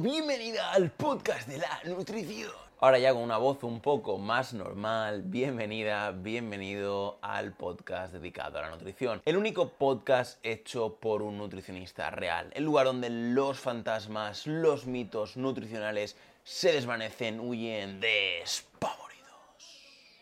bienvenida al podcast de la nutrición. Ahora ya con una voz un poco más normal, bienvenida, bienvenido al podcast dedicado a la nutrición. El único podcast hecho por un nutricionista real, el lugar donde los fantasmas, los mitos nutricionales se desvanecen, huyen, despavoridos.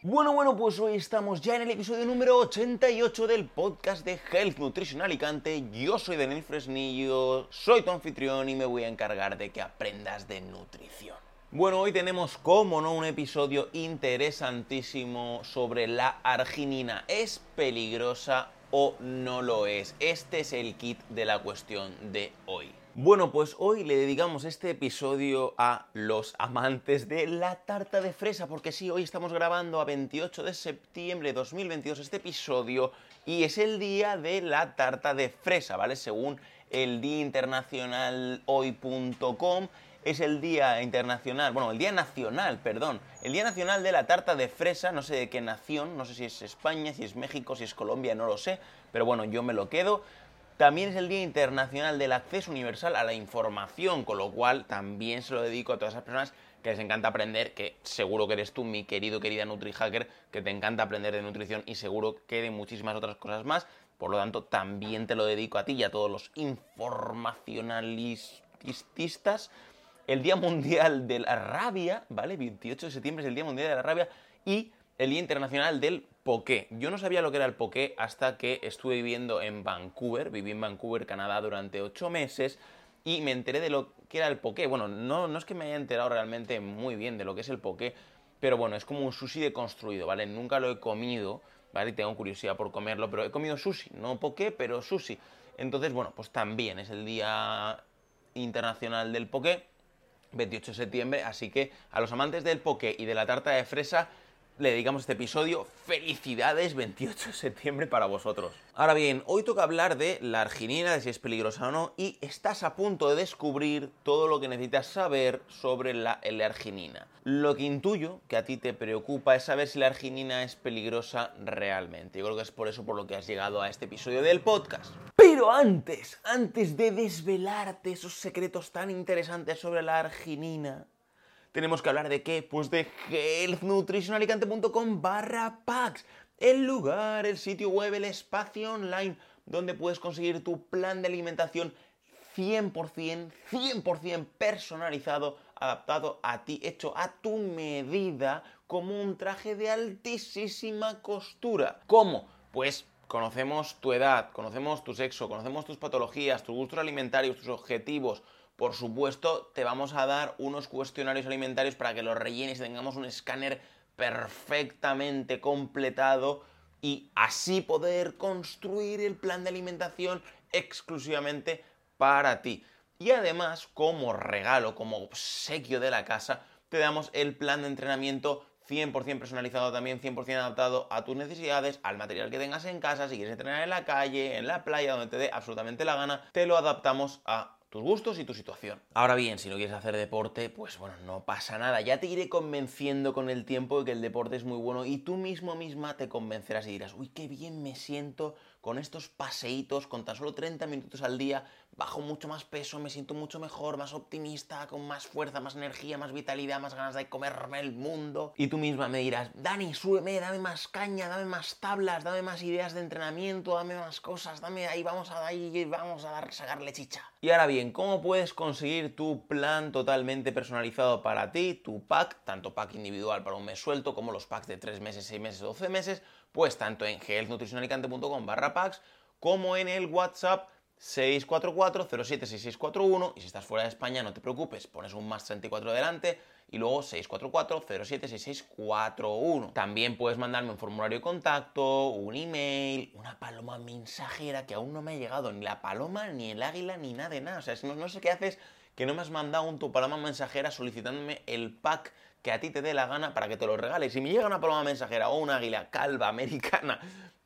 Bueno, bueno, pues hoy estamos ya en el episodio número 88 del podcast de Health Nutrition Alicante. Yo soy Daniel Fresnillo, soy tu anfitrión y me voy a encargar de que aprendas de nutrición. Bueno, hoy tenemos, como no, un episodio interesantísimo sobre la arginina. ¿Es peligrosa o no lo es? Este es el kit de la cuestión de hoy. Bueno, pues hoy le dedicamos este episodio a los amantes de la tarta de fresa, porque sí, hoy estamos grabando a 28 de septiembre de 2022 este episodio y es el día de la tarta de fresa, ¿vale? Según el Día Internacional Hoy.com, es el Día Internacional, bueno, el Día Nacional, perdón, el Día Nacional de la tarta de fresa, no sé de qué nación, no sé si es España, si es México, si es Colombia, no lo sé, pero bueno, yo me lo quedo. También es el Día Internacional del Acceso Universal a la Información, con lo cual también se lo dedico a todas esas personas que les encanta aprender, que seguro que eres tú, mi querido, querida NutriHacker, que te encanta aprender de nutrición y seguro que de muchísimas otras cosas más. Por lo tanto, también te lo dedico a ti y a todos los informacionalistas. El Día Mundial de la Rabia, ¿vale? 28 de septiembre es el Día Mundial de la Rabia y el Día Internacional del poké. Yo no sabía lo que era el poké hasta que estuve viviendo en Vancouver, viví en Vancouver, Canadá durante ocho meses y me enteré de lo que era el poké. Bueno, no, no es que me haya enterado realmente muy bien de lo que es el poké, pero bueno, es como un sushi deconstruido, ¿vale? Nunca lo he comido, ¿vale? tengo curiosidad por comerlo, pero he comido sushi, no poké, pero sushi. Entonces, bueno, pues también es el Día Internacional del Poké, 28 de septiembre, así que a los amantes del poké y de la tarta de fresa, le dedicamos este episodio. Felicidades, 28 de septiembre para vosotros. Ahora bien, hoy toca hablar de la arginina, de si es peligrosa o no, y estás a punto de descubrir todo lo que necesitas saber sobre la arginina. Lo que intuyo que a ti te preocupa es saber si la arginina es peligrosa realmente. Yo creo que es por eso por lo que has llegado a este episodio del podcast. Pero antes, antes de desvelarte esos secretos tan interesantes sobre la arginina, tenemos que hablar de qué? Pues de healthnutritionalicante.com barra packs. El lugar, el sitio web, el espacio online donde puedes conseguir tu plan de alimentación 100%, 100% personalizado, adaptado a ti, hecho a tu medida, como un traje de altísima costura. ¿Cómo? Pues conocemos tu edad, conocemos tu sexo, conocemos tus patologías, tus gustos alimentarios, tus objetivos, por supuesto, te vamos a dar unos cuestionarios alimentarios para que los rellenes y tengamos un escáner perfectamente completado y así poder construir el plan de alimentación exclusivamente para ti. Y además, como regalo, como obsequio de la casa, te damos el plan de entrenamiento 100% personalizado también, 100% adaptado a tus necesidades, al material que tengas en casa, si quieres entrenar en la calle, en la playa, donde te dé absolutamente la gana, te lo adaptamos a tus gustos y tu situación. Ahora bien, si no quieres hacer deporte, pues bueno, no pasa nada. Ya te iré convenciendo con el tiempo de que el deporte es muy bueno y tú mismo misma te convencerás y dirás, uy, qué bien me siento con estos paseitos, con tan solo 30 minutos al día, bajo mucho más peso, me siento mucho mejor, más optimista, con más fuerza, más energía, más vitalidad, más ganas de comerme el mundo. Y tú misma me dirás, Dani, súbeme, dame más caña, dame más tablas, dame más ideas de entrenamiento, dame más cosas, dame ahí, vamos a ahí, vamos a dar, sacarle chicha. Y ahora bien, ¿cómo puedes conseguir tu plan totalmente personalizado para ti, tu pack, tanto pack individual para un mes suelto como los packs de 3 meses, 6 meses, 12 meses? Pues tanto en healthnutritionalicante.com barra packs como en el WhatsApp 644-076641 y si estás fuera de España no te preocupes, pones un más 34 delante y luego 644-076641. También puedes mandarme un formulario de contacto, un email, una paloma mensajera que aún no me ha llegado ni la paloma, ni el águila, ni nada de nada. O sea, no, no sé qué haces que no me has mandado un tu paloma mensajera solicitándome el pack que a ti te dé la gana para que te lo regale. Si me llega una paloma mensajera o un águila calva americana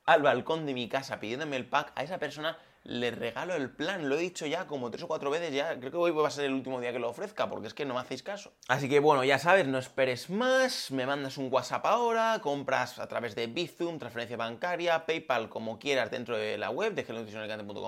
al balcón de mi casa pidiéndome el pack, a esa persona le regalo el plan. Lo he dicho ya como tres o cuatro veces ya. Creo que hoy va a ser el último día que lo ofrezca, porque es que no me hacéis caso. Así que bueno, ya sabes, no esperes más. Me mandas un WhatsApp ahora, compras a través de Bizum, transferencia bancaria, PayPal, como quieras dentro de la web de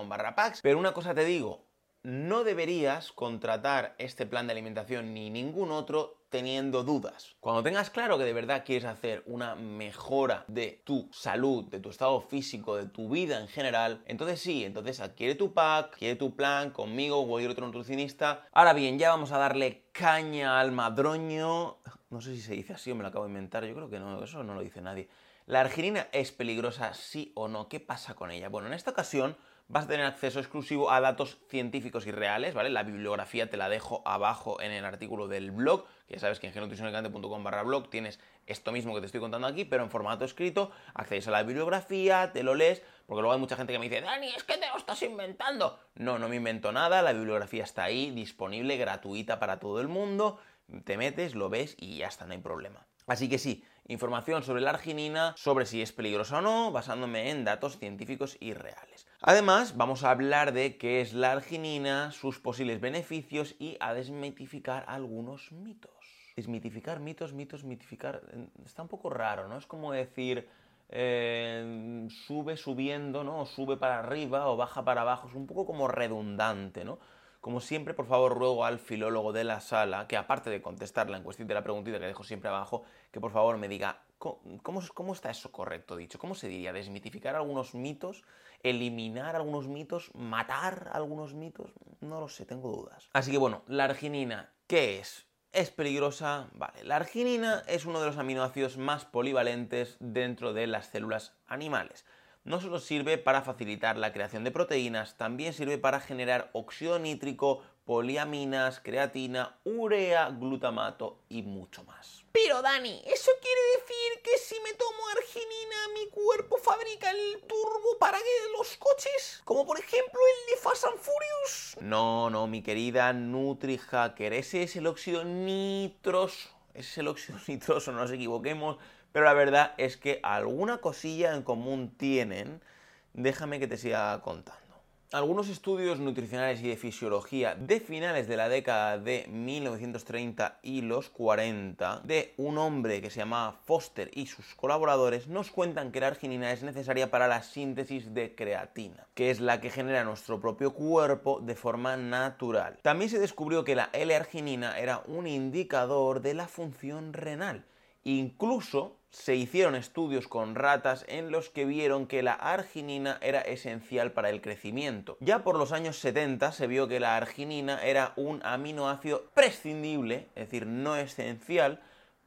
barra packs. Pero una cosa te digo, no deberías contratar este plan de alimentación ni ningún otro teniendo dudas. Cuando tengas claro que de verdad quieres hacer una mejora de tu salud, de tu estado físico, de tu vida en general, entonces sí, entonces adquiere tu pack, adquiere tu plan conmigo o cualquier otro nutricionista. Ahora bien, ya vamos a darle caña al madroño. No sé si se dice así o me lo acabo de inventar, yo creo que no, eso no lo dice nadie. ¿La arginina es peligrosa sí o no? ¿Qué pasa con ella? Bueno, en esta ocasión vas a tener acceso exclusivo a datos científicos y reales, ¿vale? La bibliografía te la dejo abajo en el artículo del blog, ya sabes que en genotricionalcante.com barra blog tienes esto mismo que te estoy contando aquí, pero en formato escrito, accedes a la bibliografía, te lo lees, porque luego hay mucha gente que me dice, Dani, es que te lo estás inventando. No, no me invento nada, la bibliografía está ahí, disponible, gratuita para todo el mundo, te metes, lo ves y ya está, no hay problema. Así que sí, información sobre la arginina, sobre si es peligrosa o no, basándome en datos científicos y reales. Además, vamos a hablar de qué es la arginina, sus posibles beneficios y a desmitificar algunos mitos. Desmitificar mitos, mitos, mitificar... Está un poco raro, ¿no? Es como decir... Eh, sube subiendo, ¿no? O sube para arriba o baja para abajo. Es un poco como redundante, ¿no? Como siempre, por favor, ruego al filólogo de la sala que, aparte de contestar la encuestita de la preguntita que dejo siempre abajo, que por favor me diga cómo, cómo está eso correcto dicho. ¿Cómo se diría? ¿Desmitificar algunos mitos? ¿Eliminar algunos mitos? ¿Matar algunos mitos? No lo sé, tengo dudas. Así que bueno, la arginina, ¿qué es? ¿Es peligrosa? Vale, la arginina es uno de los aminoácidos más polivalentes dentro de las células animales no solo sirve para facilitar la creación de proteínas, también sirve para generar óxido nítrico, poliaminas, creatina, urea, glutamato y mucho más. Pero Dani, ¿eso quiere decir que si me tomo arginina mi cuerpo fabrica el turbo para que los coches? Como por ejemplo el de Fast and Furious. No, no, mi querida NutriHacker, ese es el óxido nitroso. Ese es el óxido nitroso, no nos equivoquemos pero la verdad es que alguna cosilla en común tienen. Déjame que te siga contando. Algunos estudios nutricionales y de fisiología de finales de la década de 1930 y los 40 de un hombre que se llamaba Foster y sus colaboradores nos cuentan que la arginina es necesaria para la síntesis de creatina, que es la que genera nuestro propio cuerpo de forma natural. También se descubrió que la L-arginina era un indicador de la función renal. Incluso se hicieron estudios con ratas en los que vieron que la arginina era esencial para el crecimiento. Ya por los años 70 se vio que la arginina era un aminoácido prescindible, es decir, no esencial,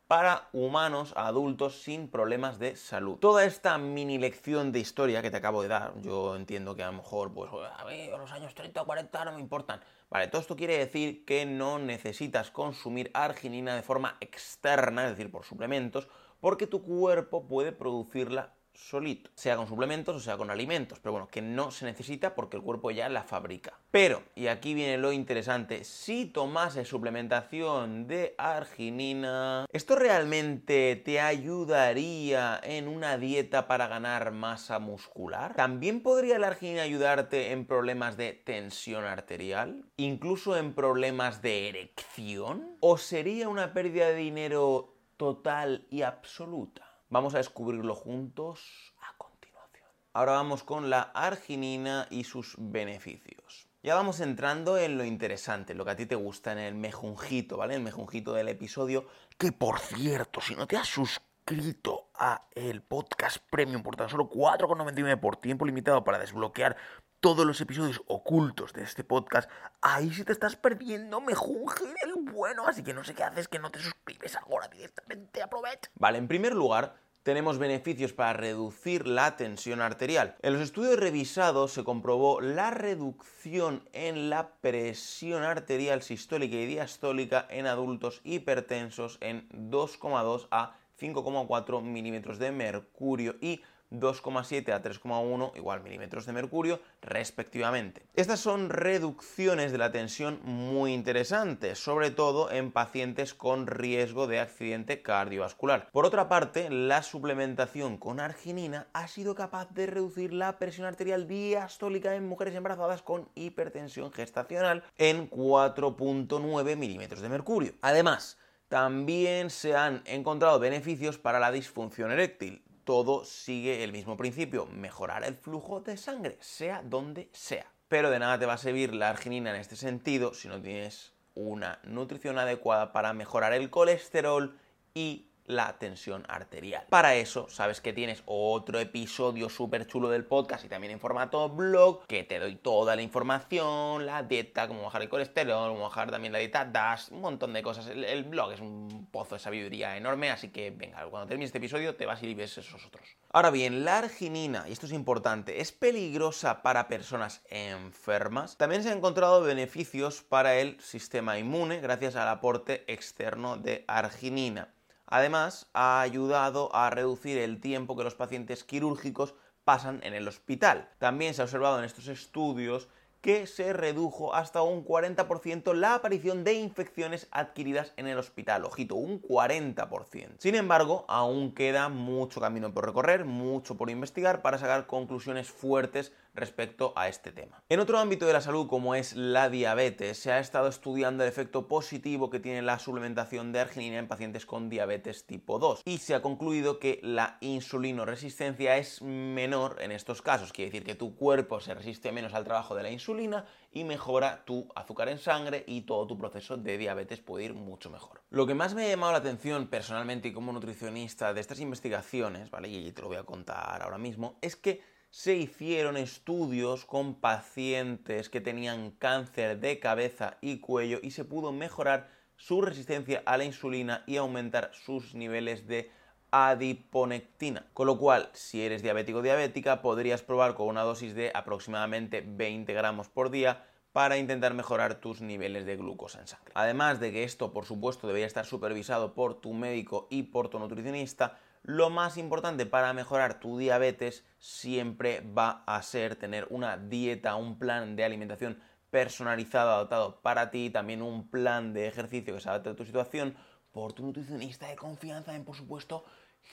para humanos adultos sin problemas de salud. Toda esta mini lección de historia que te acabo de dar, yo entiendo que a lo mejor, pues, a los años 30 o 40 no me importan. Vale, todo esto quiere decir que no necesitas consumir arginina de forma externa, es decir, por suplementos, porque tu cuerpo puede producirla solito, sea con suplementos o sea con alimentos, pero bueno, que no se necesita porque el cuerpo ya la fabrica. Pero, y aquí viene lo interesante, si tomases suplementación de arginina, ¿esto realmente te ayudaría en una dieta para ganar masa muscular? ¿También podría la arginina ayudarte en problemas de tensión arterial? ¿Incluso en problemas de erección? ¿O sería una pérdida de dinero total y absoluta. Vamos a descubrirlo juntos a continuación. Ahora vamos con la arginina y sus beneficios. Ya vamos entrando en lo interesante, lo que a ti te gusta, en el mejunjito, ¿vale? El mejunjito del episodio. Que por cierto, si no te has suscrito a el podcast premium por tan solo 4,99 por tiempo limitado para desbloquear todos los episodios ocultos de este podcast, ahí si te estás perdiendo, me junge el bueno, así que no sé qué haces que no te suscribes ahora directamente, aprovecha. Vale, en primer lugar, tenemos beneficios para reducir la tensión arterial. En los estudios revisados se comprobó la reducción en la presión arterial sistólica y diastólica en adultos hipertensos en 2,2 a 5,4 milímetros de mercurio y 2,7 a 3,1 igual milímetros de mercurio respectivamente. Estas son reducciones de la tensión muy interesantes, sobre todo en pacientes con riesgo de accidente cardiovascular. Por otra parte, la suplementación con arginina ha sido capaz de reducir la presión arterial diastólica en mujeres embarazadas con hipertensión gestacional en 4,9 milímetros de mercurio. Además, también se han encontrado beneficios para la disfunción eréctil todo sigue el mismo principio, mejorar el flujo de sangre, sea donde sea. pero de nada te va a servir la arginina en este sentido si no tienes una nutrición adecuada para mejorar el colesterol y la tensión arterial. Para eso, sabes que tienes otro episodio súper chulo del podcast y también en formato blog, que te doy toda la información, la dieta, cómo bajar el colesterol, cómo bajar también la dieta DAS, un montón de cosas. El, blog es un pozo de sabiduría enorme, así que venga, cuando termines este episodio te vas y ves esos otros. Ahora bien, la arginina, y esto es importante, es peligrosa para personas enfermas. También se han encontrado beneficios para el sistema inmune gracias al aporte externo de arginina. Además, ha ayudado a reducir el tiempo que los pacientes quirúrgicos pasan en el hospital. También se ha observado en estos estudios que se redujo hasta un 40% la aparición de infecciones adquiridas en el hospital. Ojito, un 40%. Sin embargo, aún queda mucho camino por recorrer, mucho por investigar para sacar conclusiones fuertes respecto a este tema. En otro ámbito de la salud como es la diabetes, se ha estado estudiando el efecto positivo que tiene la suplementación de arginina en pacientes con diabetes tipo 2 y se ha concluido que la insulinoresistencia es menor en estos casos, quiere decir que tu cuerpo se resiste menos al trabajo de la insulina y mejora tu azúcar en sangre y todo tu proceso de diabetes puede ir mucho mejor. Lo que más me ha llamado la atención personalmente y como nutricionista de estas investigaciones, ¿vale? Y te lo voy a contar ahora mismo, es que se hicieron estudios con pacientes que tenían cáncer de cabeza y cuello y se pudo mejorar su resistencia a la insulina y aumentar sus niveles de adiponectina. Con lo cual, si eres diabético o diabética, podrías probar con una dosis de aproximadamente 20 gramos por día para intentar mejorar tus niveles de glucosa en sangre. Además de que esto, por supuesto, debería estar supervisado por tu médico y por tu nutricionista, lo más importante para mejorar tu diabetes siempre va a ser tener una dieta, un plan de alimentación personalizado, adaptado para ti, también un plan de ejercicio que se adapte a tu situación por tu nutricionista de confianza en, por supuesto,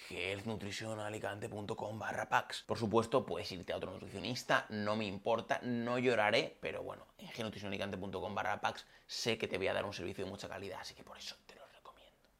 healthnutritionalicante.com barra packs. Por supuesto, puedes irte a otro nutricionista, no me importa, no lloraré, pero bueno, en healthnutritionalicante.com barra packs sé que te voy a dar un servicio de mucha calidad, así que por eso te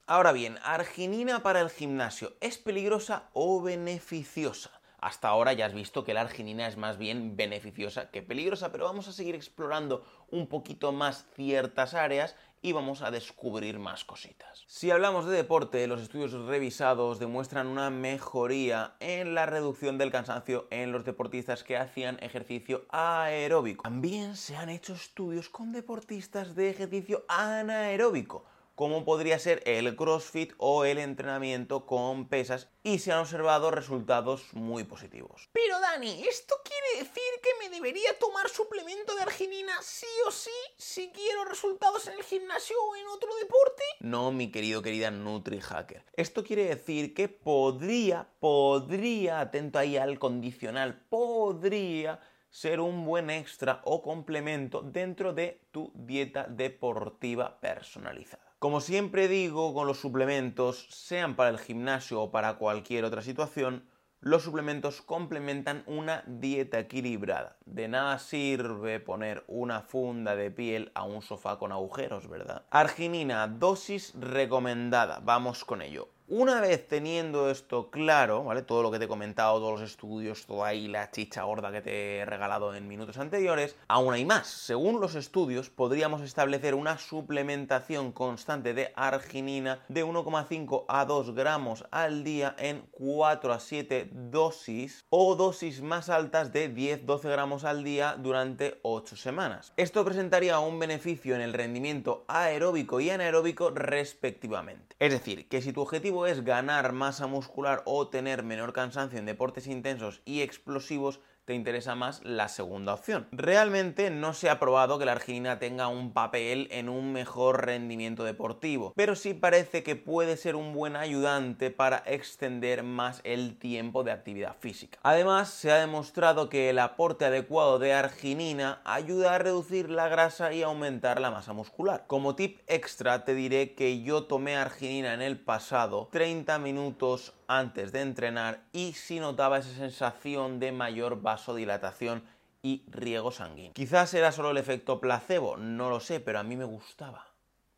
Ahora bien, arginina para el gimnasio, ¿es peligrosa o beneficiosa? Hasta ahora ya has visto que la arginina es más bien beneficiosa que peligrosa, pero vamos a seguir explorando un poquito más ciertas áreas y vamos a descubrir más cositas. Si hablamos de deporte, los estudios revisados demuestran una mejoría en la reducción del cansancio en los deportistas que hacían ejercicio aeróbico. También se han hecho estudios con deportistas de ejercicio anaeróbico como podría ser el CrossFit o el entrenamiento con pesas y se han observado resultados muy positivos. Pero Dani, ¿esto quiere decir que me debería tomar suplemento de arginina sí o sí si quiero resultados en el gimnasio o en otro deporte? No, mi querido querida NutriHacker. Esto quiere decir que podría, podría, atento ahí al condicional, podría ser un buen extra o complemento dentro de tu dieta deportiva personalizada. Como siempre digo con los suplementos, sean para el gimnasio o para cualquier otra situación, los suplementos complementan una dieta equilibrada. De nada sirve poner una funda de piel a un sofá con agujeros, ¿verdad? Arginina, dosis recomendada. Vamos con ello. Una vez teniendo esto claro, ¿vale? Todo lo que te he comentado, todos los estudios, toda ahí la chicha gorda que te he regalado en minutos anteriores, aún hay más. Según los estudios, podríamos establecer una suplementación constante de arginina de 1,5 a 2 gramos al día en 4 a 7 dosis o dosis más altas de 10-12 gramos al día durante 8 semanas. Esto presentaría un beneficio en el rendimiento aeróbico y anaeróbico respectivamente. Es decir, que si tu objetivo es ganar masa muscular o tener menor cansancio en deportes intensos y explosivos, te interesa más la segunda opción. Realmente no se ha probado que la arginina tenga un papel en un mejor rendimiento deportivo, pero sí parece que puede ser un buen ayudante para extender más el tiempo de actividad física. Además, se ha demostrado que el aporte adecuado de arginina ayuda a reducir la grasa y aumentar la masa muscular. Como tip extra te diré que yo tomé arginina en el pasado 30 minutos antes de entrenar y si notaba esa sensación de mayor vasodilatación y riego sanguíneo. Quizás era solo el efecto placebo, no lo sé, pero a mí me gustaba.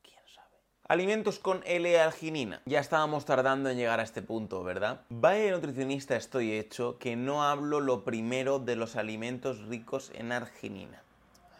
¿Quién sabe? Alimentos con L-arginina. Ya estábamos tardando en llegar a este punto, ¿verdad? Vaya nutricionista estoy hecho que no hablo lo primero de los alimentos ricos en arginina.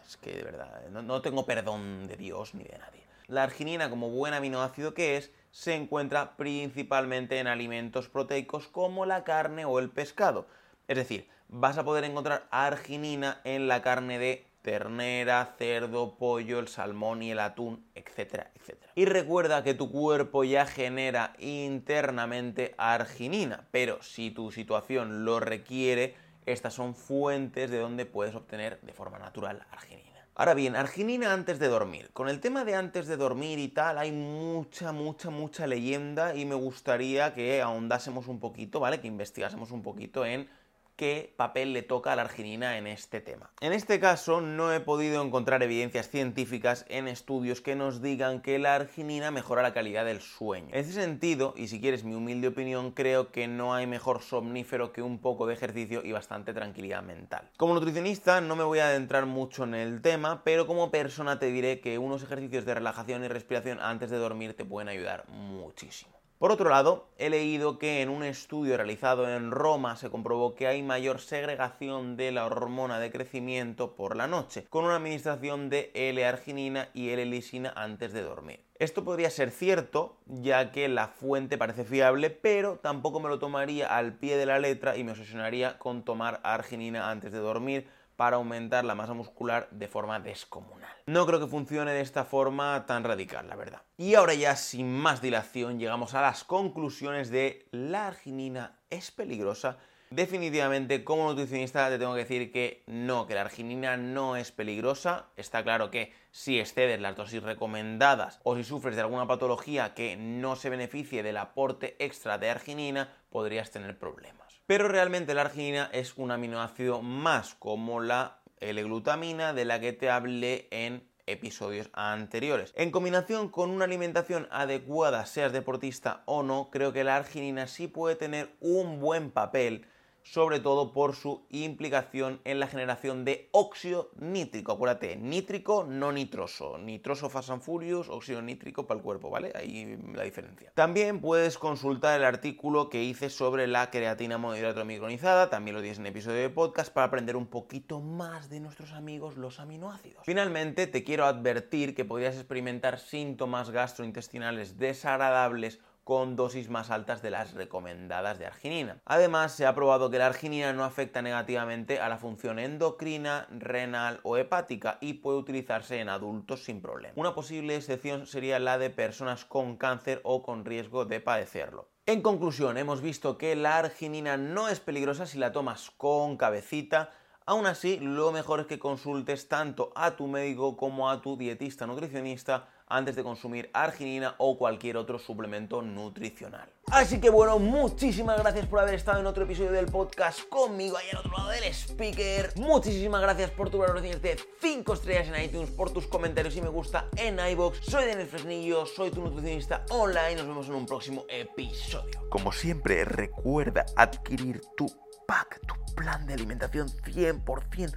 Es que de verdad, no, no tengo perdón de Dios ni de nadie. La arginina, como buen aminoácido que es, se encuentra principalmente en alimentos proteicos como la carne o el pescado. Es decir, vas a poder encontrar arginina en la carne de ternera, cerdo, pollo, el salmón y el atún, etcétera, etcétera. Y recuerda que tu cuerpo ya genera internamente arginina, pero si tu situación lo requiere, estas son fuentes de donde puedes obtener de forma natural arginina. Ahora bien, arginina antes de dormir. Con el tema de antes de dormir y tal, hay mucha, mucha, mucha leyenda y me gustaría que ahondásemos un poquito, ¿vale? Que investigásemos un poquito en qué papel le toca a la arginina en este tema. En este caso no he podido encontrar evidencias científicas en estudios que nos digan que la arginina mejora la calidad del sueño. En ese sentido, y si quieres mi humilde opinión, creo que no hay mejor somnífero que un poco de ejercicio y bastante tranquilidad mental. Como nutricionista no me voy a adentrar mucho en el tema, pero como persona te diré que unos ejercicios de relajación y respiración antes de dormir te pueden ayudar muchísimo. Por otro lado, he leído que en un estudio realizado en Roma se comprobó que hay mayor segregación de la hormona de crecimiento por la noche, con una administración de L-arginina y L-lisina antes de dormir. Esto podría ser cierto, ya que la fuente parece fiable, pero tampoco me lo tomaría al pie de la letra y me obsesionaría con tomar arginina antes de dormir para aumentar la masa muscular de forma descomunal. No creo que funcione de esta forma tan radical, la verdad. Y ahora ya sin más dilación llegamos a las conclusiones de la arginina es peligrosa. Definitivamente como nutricionista te tengo que decir que no, que la arginina no es peligrosa. Está claro que si excedes las dosis recomendadas o si sufres de alguna patología que no se beneficie del aporte extra de arginina, podrías tener problemas. Pero realmente la arginina es un aminoácido más como la L-glutamina de la que te hablé en episodios anteriores. En combinación con una alimentación adecuada, seas deportista o no, creo que la arginina sí puede tener un buen papel sobre todo por su implicación en la generación de óxido nítrico. Acuérdate, nítrico, no nitroso. Nitroso Fast and óxido nítrico para el cuerpo, ¿vale? Ahí la diferencia. También puedes consultar el artículo que hice sobre la creatina monohidrato micronizada, también lo tienes en el episodio de podcast, para aprender un poquito más de nuestros amigos los aminoácidos. Finalmente, te quiero advertir que podrías experimentar síntomas gastrointestinales desagradables con dosis más altas de las recomendadas de arginina. Además, se ha probado que la arginina no afecta negativamente a la función endocrina, renal o hepática y puede utilizarse en adultos sin problema. Una posible excepción sería la de personas con cáncer o con riesgo de padecerlo. En conclusión, hemos visto que la arginina no es peligrosa si la tomas con cabecita, Aún así, lo mejor es que consultes tanto a tu médico como a tu dietista nutricionista antes de consumir arginina o cualquier otro suplemento nutricional. Así que bueno, muchísimas gracias por haber estado en otro episodio del podcast conmigo ahí al otro lado del speaker. Muchísimas gracias por tu valoración de 5 estrellas en iTunes, por tus comentarios y me gusta en iBox. Soy Daniel Fresnillo, soy tu nutricionista online. Nos vemos en un próximo episodio. Como siempre, recuerda adquirir tu pack, tu plan de alimentación 100%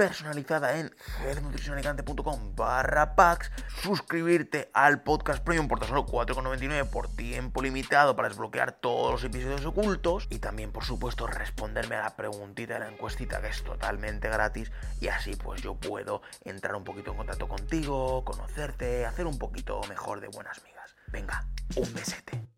personalizada en nutricionalicante.com barra packs, suscribirte al podcast premium por tan solo 4,99 por tiempo limitado para desbloquear todos los episodios ocultos y también por supuesto responderme a la preguntita de la encuestita que es totalmente gratis y así pues yo puedo entrar un poquito en contacto contigo, conocerte, hacer un poquito mejor de buenas migas. Venga, un besete.